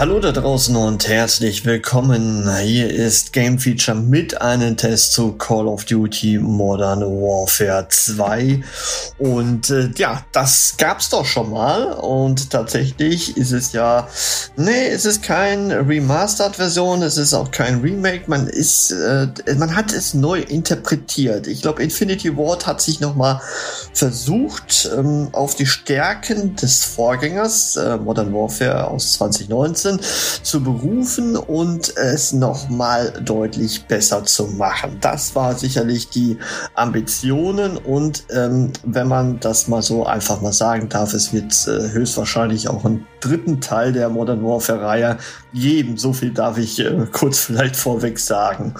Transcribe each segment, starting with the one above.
Hallo da draußen und herzlich willkommen. Hier ist Game Feature mit einem Test zu Call of Duty Modern Warfare 2. Und äh, ja, das gab's doch schon mal. Und tatsächlich ist es ja, nee, es ist kein Remastered-Version, es ist auch kein Remake. Man ist, äh, man hat es neu interpretiert. Ich glaube, Infinity Ward hat sich nochmal versucht, ähm, auf die Stärken des Vorgängers äh, Modern Warfare aus 2019 zu berufen und es nochmal deutlich besser zu machen. Das war sicherlich die Ambitionen und ähm, wenn man das mal so einfach mal sagen darf, es wird äh, höchstwahrscheinlich auch einen dritten Teil der Modern Warfare Reihe geben. So viel darf ich äh, kurz vielleicht vorweg sagen.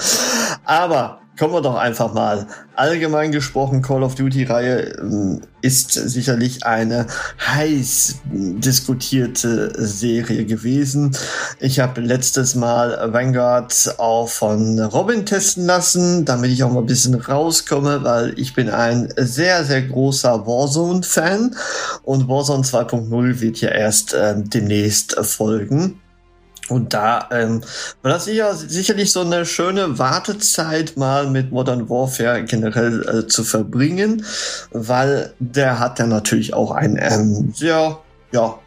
Aber kommen wir doch einfach mal. Allgemein gesprochen, Call of Duty-Reihe ähm, ist sicherlich eine heiß diskutierte Serie gewesen. Ich habe letztes Mal Vanguard auch von Robin testen lassen, damit ich auch mal ein bisschen rauskomme, weil ich bin ein sehr, sehr großer Warzone-Fan und Warzone 2.0 wird ja erst äh, demnächst folgen. Und da ähm, war das sicher, sicherlich so eine schöne Wartezeit mal mit Modern Warfare generell äh, zu verbringen, weil der hat ja natürlich auch einen ähm, sehr, ja,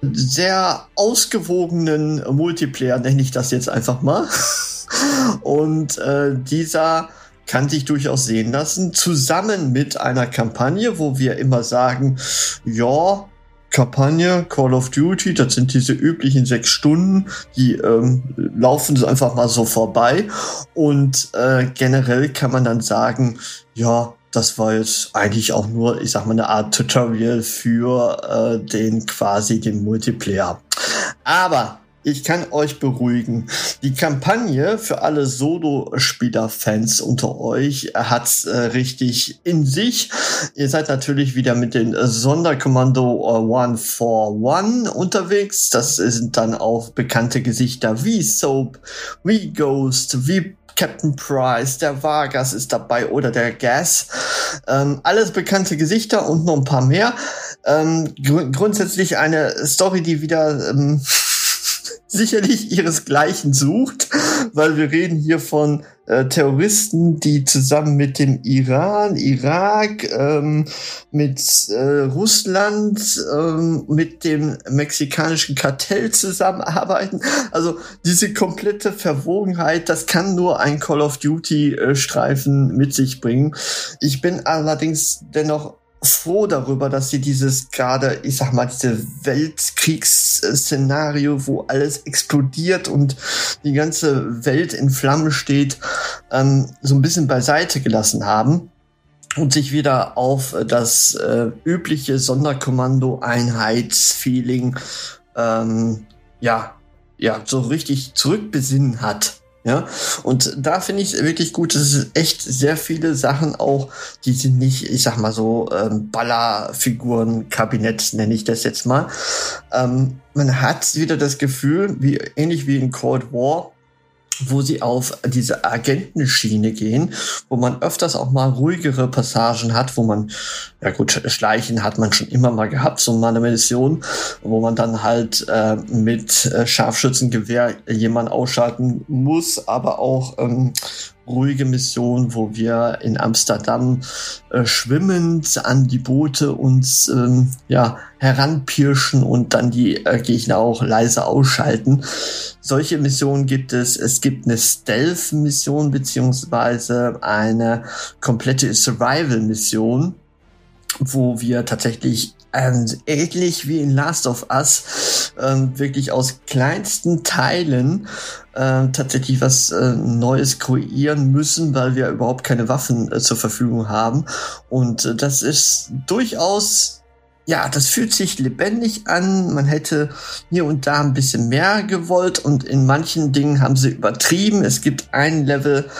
sehr ausgewogenen Multiplayer, nenne ich das jetzt einfach mal. Und äh, dieser kann sich durchaus sehen lassen, zusammen mit einer Kampagne, wo wir immer sagen, ja, Kampagne Call of Duty, das sind diese üblichen sechs Stunden, die ähm, laufen einfach mal so vorbei. Und äh, generell kann man dann sagen, ja, das war jetzt eigentlich auch nur, ich sag mal, eine Art Tutorial für äh, den quasi den Multiplayer. Aber ich kann euch beruhigen. Die Kampagne für alle Solo-Spieler-Fans unter euch hat's äh, richtig in sich. Ihr seid natürlich wieder mit den Sonderkommando äh, One for One unterwegs. Das sind dann auch bekannte Gesichter wie Soap, wie Ghost, wie Captain Price, der Vargas ist dabei oder der Gas. Ähm, alles bekannte Gesichter und noch ein paar mehr. Ähm, gr grundsätzlich eine Story, die wieder ähm, sicherlich ihresgleichen sucht, weil wir reden hier von äh, Terroristen, die zusammen mit dem Iran, Irak, ähm, mit äh, Russland, ähm, mit dem mexikanischen Kartell zusammenarbeiten. Also diese komplette Verwogenheit, das kann nur ein Call of Duty äh, Streifen mit sich bringen. Ich bin allerdings dennoch froh darüber, dass sie dieses gerade, ich sag mal, diese Weltkriegsszenario, wo alles explodiert und die ganze Welt in Flammen steht, ähm, so ein bisschen beiseite gelassen haben und sich wieder auf das äh, übliche Sonderkommando-Einheitsfeeling ähm, ja, ja, so richtig zurückbesinnen hat. Ja, und da finde ich wirklich gut, dass es echt sehr viele Sachen auch, die sind nicht, ich sag mal so, ähm, Ballerfiguren-Kabinett nenne ich das jetzt mal. Ähm, man hat wieder das Gefühl, wie ähnlich wie in Cold War, wo sie auf diese Agentenschiene gehen, wo man öfters auch mal ruhigere Passagen hat, wo man, ja gut, Schleichen hat man schon immer mal gehabt, so mal eine Mission, wo man dann halt äh, mit äh, Scharfschützengewehr jemand ausschalten muss, aber auch ähm, ruhige Mission, wo wir in Amsterdam äh, schwimmend an die Boote uns ähm, ja heranpirschen und dann die äh, Gegner auch leise ausschalten. Solche Missionen gibt es. Es gibt eine Stealth-Mission beziehungsweise eine komplette Survival-Mission wo wir tatsächlich ähm, ähnlich wie in Last of Us ähm, wirklich aus kleinsten Teilen äh, tatsächlich was äh, Neues kreieren müssen, weil wir überhaupt keine Waffen äh, zur Verfügung haben. Und äh, das ist durchaus ja, das fühlt sich lebendig an. Man hätte hier und da ein bisschen mehr gewollt und in manchen Dingen haben sie übertrieben. Es gibt ein Level,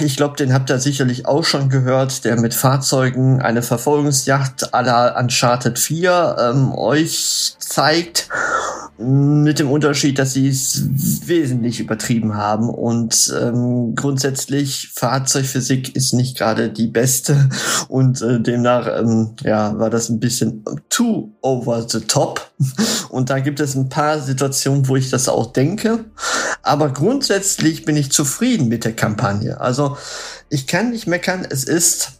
ich glaube, den habt ihr sicherlich auch schon gehört, der mit Fahrzeugen eine Verfolgungsjacht à la Uncharted 4 ähm, euch zeigt. Mit dem Unterschied, dass sie es wesentlich übertrieben haben. Und ähm, grundsätzlich Fahrzeugphysik ist nicht gerade die beste. Und äh, demnach ähm, ja war das ein bisschen too over the top. Und da gibt es ein paar Situationen, wo ich das auch denke, aber grundsätzlich bin ich zufrieden mit der Kampagne. Also ich kann nicht meckern, es ist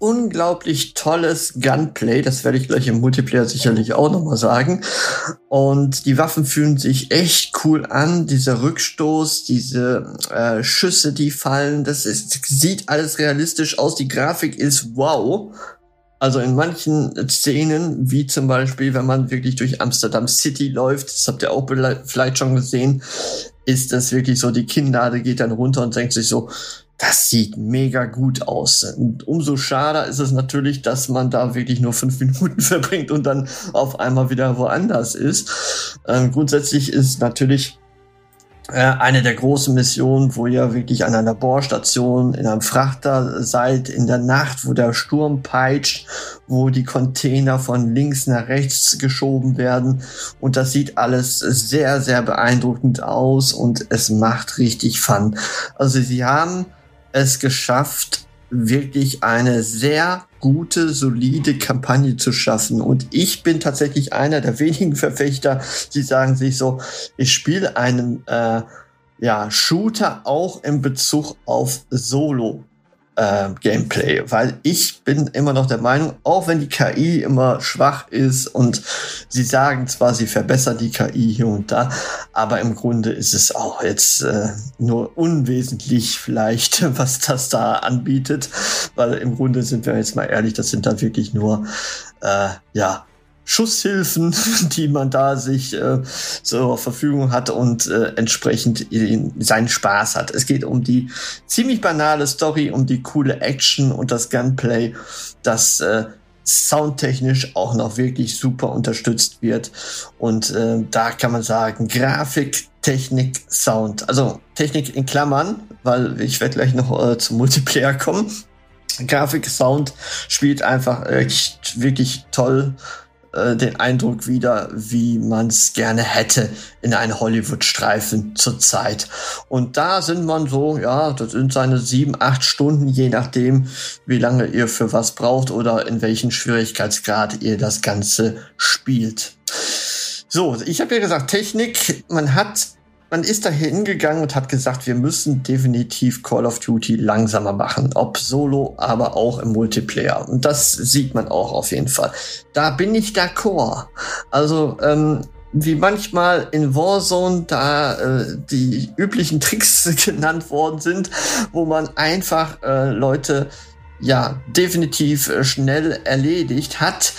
unglaublich tolles Gunplay. Das werde ich gleich im Multiplayer sicherlich auch nochmal sagen. Und die Waffen fühlen sich echt cool an. Dieser Rückstoß, diese äh, Schüsse, die fallen, das ist, sieht alles realistisch aus. Die Grafik ist wow. Also in manchen Szenen, wie zum Beispiel, wenn man wirklich durch Amsterdam City läuft, das habt ihr auch vielleicht schon gesehen, ist das wirklich so, die Kinnlade geht dann runter und denkt sich so, das sieht mega gut aus. Und umso schade ist es natürlich, dass man da wirklich nur fünf Minuten verbringt und dann auf einmal wieder woanders ist. Ähm, grundsätzlich ist natürlich äh, eine der großen Missionen, wo ihr wirklich an einer Bohrstation in einem Frachter seid, in der Nacht, wo der Sturm peitscht, wo die Container von links nach rechts geschoben werden. Und das sieht alles sehr, sehr beeindruckend aus und es macht richtig Fun. Also sie haben es geschafft, wirklich eine sehr gute, solide Kampagne zu schaffen. Und ich bin tatsächlich einer der wenigen Verfechter, die sagen sich so, ich spiele einen äh, ja, Shooter auch in Bezug auf Solo äh, Gameplay, weil ich bin immer noch der Meinung, auch wenn die KI immer schwach ist und sie sagen zwar, sie verbessern die KI hier und da, aber im Grunde ist es auch jetzt äh, nur unwesentlich vielleicht, was das da anbietet, weil im Grunde sind wir jetzt mal ehrlich, das sind dann wirklich nur äh, ja Schusshilfen, die man da sich äh, zur Verfügung hat und äh, entsprechend seinen Spaß hat. Es geht um die ziemlich banale Story, um die coole Action und das Gunplay, das äh, soundtechnisch auch noch wirklich super unterstützt wird. Und äh, da kann man sagen, Grafik, Technik, Sound. Also Technik in Klammern, weil ich werde gleich noch äh, zum Multiplayer kommen. Grafik, Sound spielt einfach echt wirklich toll äh, den Eindruck wieder, wie man es gerne hätte in einem Hollywood-Streifen zurzeit. Und da sind man so, ja, das sind seine sieben, acht Stunden, je nachdem, wie lange ihr für was braucht oder in welchen Schwierigkeitsgrad ihr das Ganze spielt. So, ich habe ja gesagt, Technik, man hat man ist da hingegangen und hat gesagt, wir müssen definitiv Call of Duty langsamer machen. Ob solo, aber auch im Multiplayer. Und das sieht man auch auf jeden Fall. Da bin ich d'accord. Also, ähm, wie manchmal in Warzone da äh, die üblichen Tricks genannt worden sind, wo man einfach äh, Leute ja definitiv äh, schnell erledigt hat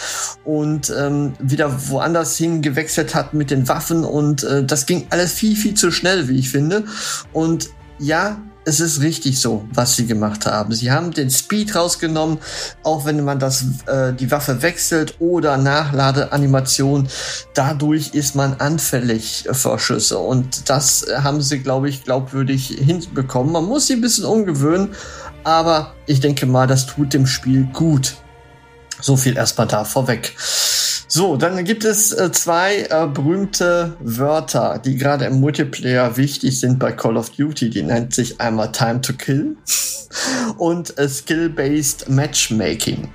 und ähm, wieder woanders hin gewechselt hat mit den Waffen und äh, das ging alles viel viel zu schnell, wie ich finde. Und ja, es ist richtig so, was sie gemacht haben. Sie haben den Speed rausgenommen, auch wenn man das äh, die Waffe wechselt oder Nachladeanimation. Dadurch ist man anfällig für Schüsse und das haben sie, glaube ich, glaubwürdig hinbekommen. Man muss sie ein bisschen umgewöhnen, aber ich denke mal, das tut dem Spiel gut. So viel erstmal da vorweg. So, dann gibt es äh, zwei äh, berühmte Wörter, die gerade im Multiplayer wichtig sind bei Call of Duty. Die nennt sich einmal Time to Kill und äh, Skill-Based Matchmaking.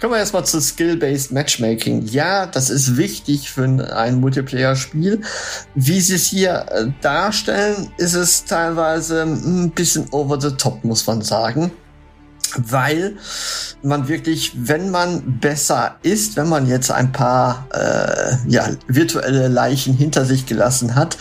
Kommen wir erstmal zu Skill-Based Matchmaking. Ja, das ist wichtig für ein Multiplayer-Spiel. Wie sie es hier äh, darstellen, ist es teilweise ein bisschen over the top, muss man sagen. Weil man wirklich, wenn man besser ist, wenn man jetzt ein paar äh, ja, virtuelle Leichen hinter sich gelassen hat,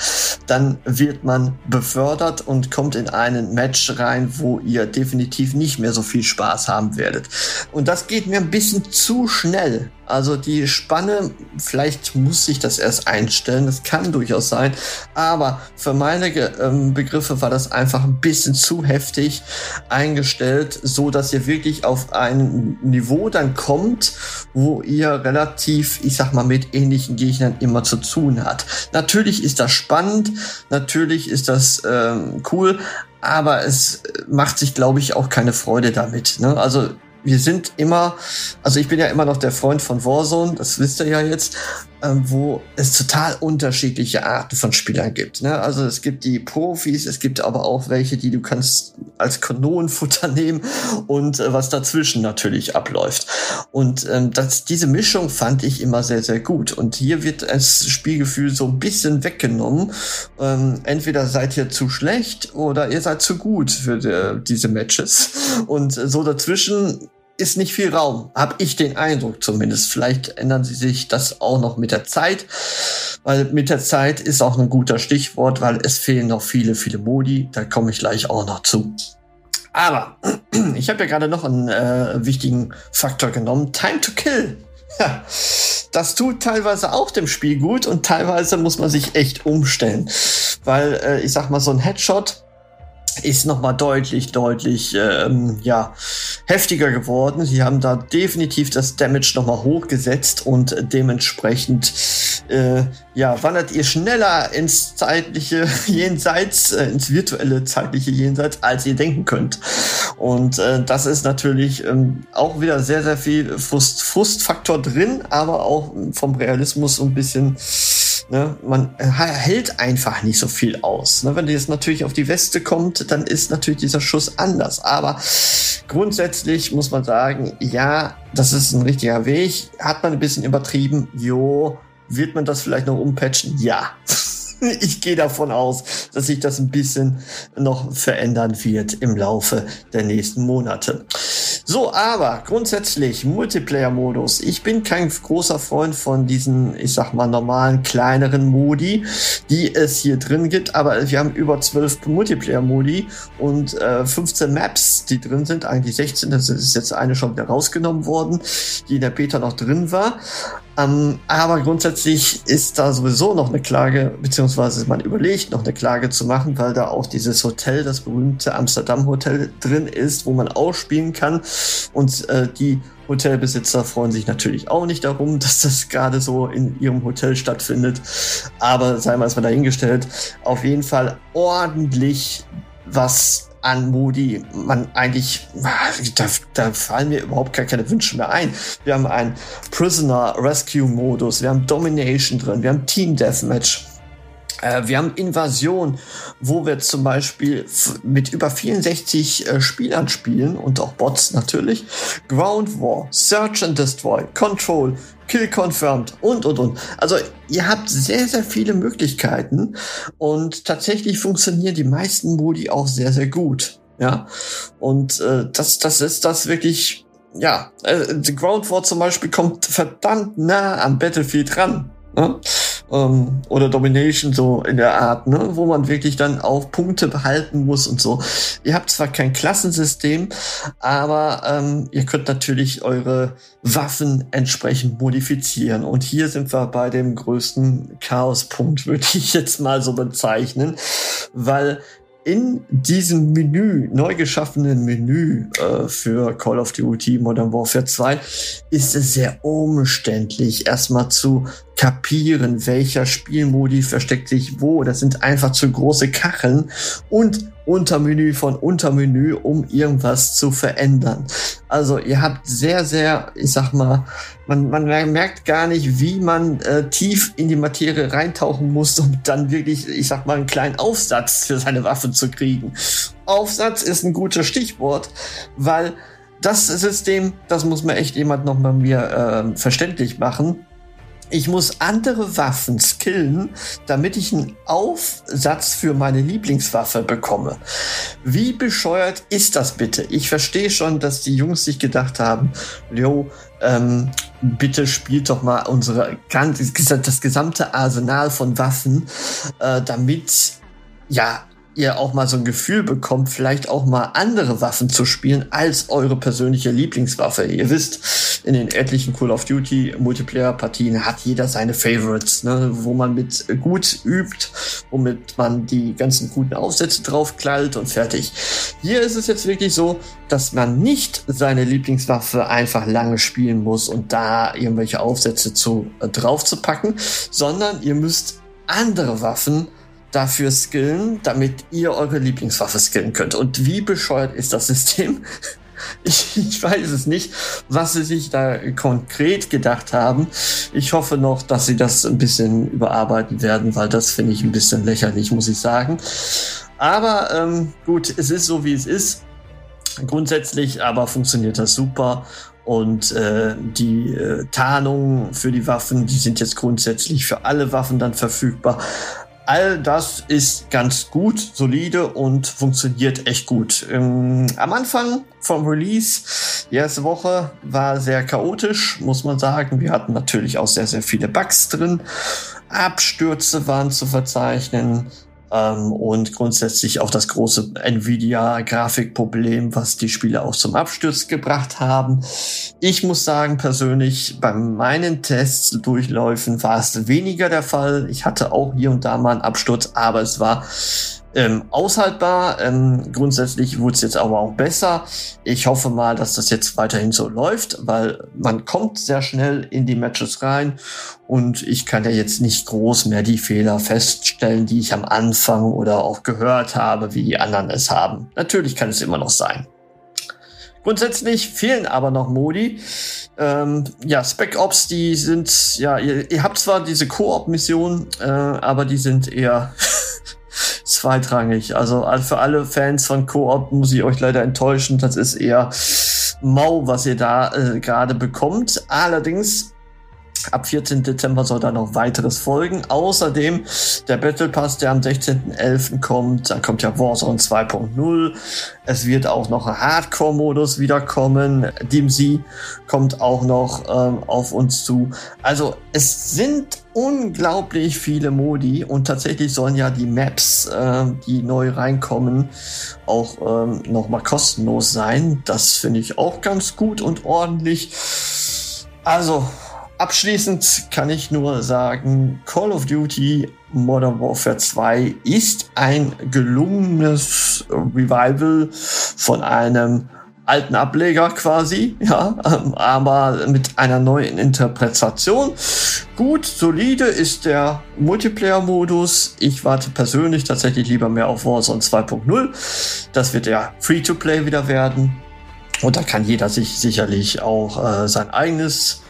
dann wird man befördert und kommt in einen Match rein, wo ihr definitiv nicht mehr so viel Spaß haben werdet. Und das geht mir ein bisschen zu schnell. Also die Spanne, vielleicht muss ich das erst einstellen, das kann durchaus sein, aber für meine ähm, Begriffe war das einfach ein bisschen zu heftig eingestellt, so dass ihr wirklich auf ein Niveau dann kommt, wo ihr relativ, ich sag mal, mit ähnlichen Gegnern immer zu tun hat. Natürlich ist das spannend, natürlich ist das ähm, cool, aber es macht sich, glaube ich, auch keine Freude damit. Ne? Also wir sind immer, also ich bin ja immer noch der Freund von Warzone, das wisst ihr ja jetzt, wo es total unterschiedliche Arten von Spielern gibt. Ne? Also es gibt die Profis, es gibt aber auch welche, die du kannst als Kanonenfutter nehmen und äh, was dazwischen natürlich abläuft. Und ähm, das, diese Mischung fand ich immer sehr, sehr gut. Und hier wird das Spielgefühl so ein bisschen weggenommen. Ähm, entweder seid ihr zu schlecht oder ihr seid zu gut für die, äh, diese Matches. Und äh, so dazwischen ist nicht viel Raum, habe ich den Eindruck zumindest. Vielleicht ändern sie sich das auch noch mit der Zeit, weil mit der Zeit ist auch ein guter Stichwort, weil es fehlen noch viele, viele Modi. Da komme ich gleich auch noch zu. Aber ich habe ja gerade noch einen äh, wichtigen Faktor genommen. Time to Kill. Ja, das tut teilweise auch dem Spiel gut und teilweise muss man sich echt umstellen. Weil äh, ich sag mal, so ein Headshot ist nochmal deutlich, deutlich ähm, ja, heftiger geworden. Sie haben da definitiv das Damage nochmal hochgesetzt und dementsprechend äh, ja, wandert ihr schneller ins zeitliche Jenseits, äh, ins virtuelle zeitliche Jenseits, als ihr denken könnt. Und äh, das ist natürlich ähm, auch wieder sehr, sehr viel Frust, Frustfaktor drin, aber auch vom Realismus so ein bisschen Ne? Man hält einfach nicht so viel aus. Ne? Wenn jetzt natürlich auf die Weste kommt, dann ist natürlich dieser Schuss anders. Aber grundsätzlich muss man sagen, ja, das ist ein richtiger Weg. Hat man ein bisschen übertrieben? Jo. Wird man das vielleicht noch umpatchen? Ja. ich gehe davon aus, dass sich das ein bisschen noch verändern wird im Laufe der nächsten Monate. So, aber grundsätzlich Multiplayer-Modus. Ich bin kein großer Freund von diesen, ich sag mal, normalen, kleineren Modi, die es hier drin gibt. Aber wir haben über 12 Multiplayer-Modi und äh, 15 Maps, die drin sind. Eigentlich 16, das ist jetzt eine schon wieder rausgenommen worden, die in der Beta noch drin war. Ähm, aber grundsätzlich ist da sowieso noch eine Klage, beziehungsweise man überlegt, noch eine Klage zu machen, weil da auch dieses Hotel, das berühmte Amsterdam Hotel drin ist, wo man ausspielen kann. Und äh, die Hotelbesitzer freuen sich natürlich auch nicht darum, dass das gerade so in ihrem Hotel stattfindet. Aber sei mal erstmal dahingestellt, auf jeden Fall ordentlich was an Modi man eigentlich, da, da fallen mir überhaupt gar keine Wünsche mehr ein. Wir haben einen Prisoner Rescue Modus, wir haben Domination drin, wir haben Team Deathmatch. Äh, wir haben Invasion, wo wir zum Beispiel mit über 64 äh, Spielern spielen und auch Bots natürlich. Ground War, Search and Destroy, Control, Kill Confirmed und, und, und. Also ihr habt sehr, sehr viele Möglichkeiten und tatsächlich funktionieren die meisten Modi auch sehr, sehr gut. Ja, und äh, das, das ist das wirklich, ja, äh, Ground War zum Beispiel kommt verdammt nah am Battlefield ran. Ne? Ähm, oder Domination so in der Art, ne? wo man wirklich dann auch Punkte behalten muss und so. Ihr habt zwar kein Klassensystem, aber ähm, ihr könnt natürlich eure Waffen entsprechend modifizieren. Und hier sind wir bei dem größten Chaospunkt, würde ich jetzt mal so bezeichnen, weil in diesem Menü, neu geschaffenen Menü äh, für Call of Duty Modern Warfare 2, ist es sehr umständlich, erstmal zu kapieren, welcher Spielmodi versteckt sich wo. Das sind einfach zu große Kacheln und Untermenü von Untermenü, um irgendwas zu verändern. Also ihr habt sehr, sehr, ich sag mal, man, man merkt gar nicht, wie man äh, tief in die Materie reintauchen muss, um dann wirklich, ich sag mal, einen kleinen Aufsatz für seine Waffe zu kriegen. Aufsatz ist ein gutes Stichwort, weil das System, das muss mir echt jemand noch mal mir äh, verständlich machen ich muss andere Waffen skillen, damit ich einen Aufsatz für meine Lieblingswaffe bekomme. Wie bescheuert ist das bitte? Ich verstehe schon, dass die Jungs sich gedacht haben, Leo, ähm, bitte spielt doch mal unsere das gesamte Arsenal von Waffen, äh, damit ja ihr auch mal so ein Gefühl bekommt, vielleicht auch mal andere Waffen zu spielen als eure persönliche Lieblingswaffe. Ihr wisst, in den etlichen Call of Duty Multiplayer Partien hat jeder seine Favorites, ne, wo man mit gut übt, womit man die ganzen guten Aufsätze draufklallt und fertig. Hier ist es jetzt wirklich so, dass man nicht seine Lieblingswaffe einfach lange spielen muss und da irgendwelche Aufsätze zu äh, drauf zu packen, sondern ihr müsst andere Waffen dafür skillen, damit ihr eure Lieblingswaffe skillen könnt. Und wie bescheuert ist das System? Ich, ich, weiß es nicht, was sie sich da konkret gedacht haben. Ich hoffe noch, dass sie das ein bisschen überarbeiten werden, weil das finde ich ein bisschen lächerlich, muss ich sagen. Aber ähm, gut, es ist so, wie es ist. Grundsätzlich aber funktioniert das super. Und äh, die äh, Tarnungen für die Waffen, die sind jetzt grundsätzlich für alle Waffen dann verfügbar all das ist ganz gut, solide und funktioniert echt gut. Ähm, am Anfang vom Release, die erste Woche war sehr chaotisch, muss man sagen. Wir hatten natürlich auch sehr, sehr viele Bugs drin. Abstürze waren zu verzeichnen. Ähm, und grundsätzlich auch das große Nvidia-Grafikproblem, was die Spiele auch zum Absturz gebracht haben. Ich muss sagen, persönlich, bei meinen Tests, Durchläufen war es weniger der Fall. Ich hatte auch hier und da mal einen Absturz, aber es war ähm, aushaltbar. Ähm, grundsätzlich wurde es jetzt aber auch besser. Ich hoffe mal, dass das jetzt weiterhin so läuft, weil man kommt sehr schnell in die Matches rein und ich kann ja jetzt nicht groß mehr die Fehler feststellen, die ich am Anfang oder auch gehört habe, wie die anderen es haben. Natürlich kann es immer noch sein. Grundsätzlich fehlen aber noch Modi. Ähm, ja, Spec Ops, die sind, ja, ihr, ihr habt zwar diese Koop-Missionen, äh, aber die sind eher zweitrangig. Also für alle Fans von Koop muss ich euch leider enttäuschen. Das ist eher mau, was ihr da äh, gerade bekommt. Allerdings Ab 14. Dezember soll da noch weiteres folgen. Außerdem der Battle Pass, der am 16.11. kommt. Da kommt ja Warzone 2.0. Es wird auch noch ein Hardcore-Modus wiederkommen. DMZ kommt auch noch ähm, auf uns zu. Also es sind unglaublich viele Modi und tatsächlich sollen ja die Maps, äh, die neu reinkommen, auch ähm, nochmal kostenlos sein. Das finde ich auch ganz gut und ordentlich. Also Abschließend kann ich nur sagen, Call of Duty Modern Warfare 2 ist ein gelungenes Revival von einem alten Ableger quasi, ja, ähm, aber mit einer neuen Interpretation. Gut, solide ist der Multiplayer-Modus. Ich warte persönlich tatsächlich lieber mehr auf Warzone 2.0. Das wird ja Free-to-Play wieder werden. Und da kann jeder sich sicherlich auch äh, sein eigenes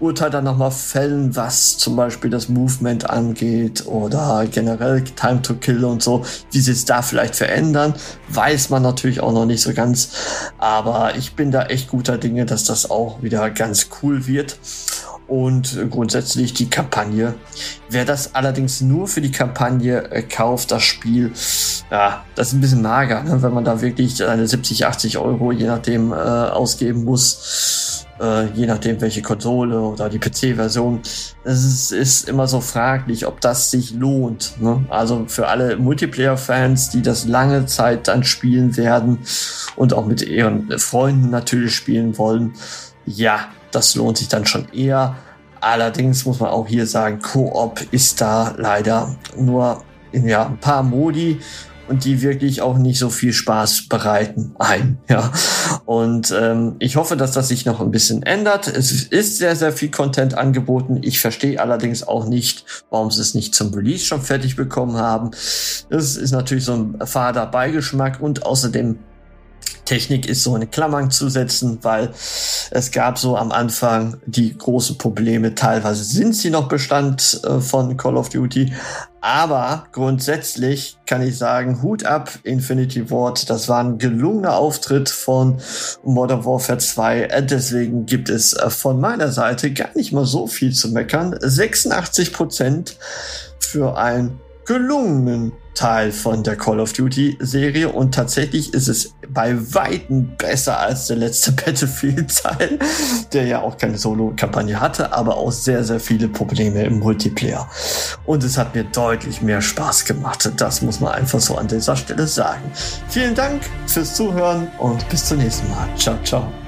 Urteil dann nochmal fällen, was zum Beispiel das Movement angeht oder generell Time to Kill und so, wie sie es da vielleicht verändern, weiß man natürlich auch noch nicht so ganz. Aber ich bin da echt guter Dinge, dass das auch wieder ganz cool wird. Und grundsätzlich die Kampagne. Wer das allerdings nur für die Kampagne äh, kauft, das Spiel, ja, das ist ein bisschen mager, ne? wenn man da wirklich seine 70, 80 Euro je nachdem äh, ausgeben muss äh, je nachdem welche Konsole oder die PC-Version. Es ist, ist, immer so fraglich, ob das sich lohnt. Ne? Also für alle Multiplayer-Fans, die das lange Zeit dann spielen werden und auch mit ihren Freunden natürlich spielen wollen, ja, das lohnt sich dann schon eher. Allerdings muss man auch hier sagen, Koop ist da leider nur in ja, ein paar Modi und die wirklich auch nicht so viel Spaß bereiten ein. Ja. Und ähm, ich hoffe, dass das sich noch ein bisschen ändert. Es ist sehr, sehr viel Content angeboten. Ich verstehe allerdings auch nicht, warum sie es nicht zum Release schon fertig bekommen haben. Das ist natürlich so ein fader Beigeschmack und außerdem Technik ist so in Klammern zu setzen, weil es gab so am Anfang die großen Probleme. Teilweise sind sie noch Bestand äh, von Call of Duty, aber grundsätzlich kann ich sagen, Hut ab, Infinity Ward. Das war ein gelungener Auftritt von Modern Warfare 2. Äh, deswegen gibt es äh, von meiner Seite gar nicht mal so viel zu meckern. 86 Prozent für ein gelungenen Teil von der Call of Duty Serie und tatsächlich ist es bei Weitem besser als der letzte Battlefield Teil, der ja auch keine Solo-Kampagne hatte, aber auch sehr, sehr viele Probleme im Multiplayer. Und es hat mir deutlich mehr Spaß gemacht. Das muss man einfach so an dieser Stelle sagen. Vielen Dank fürs Zuhören und bis zum nächsten Mal. Ciao, ciao.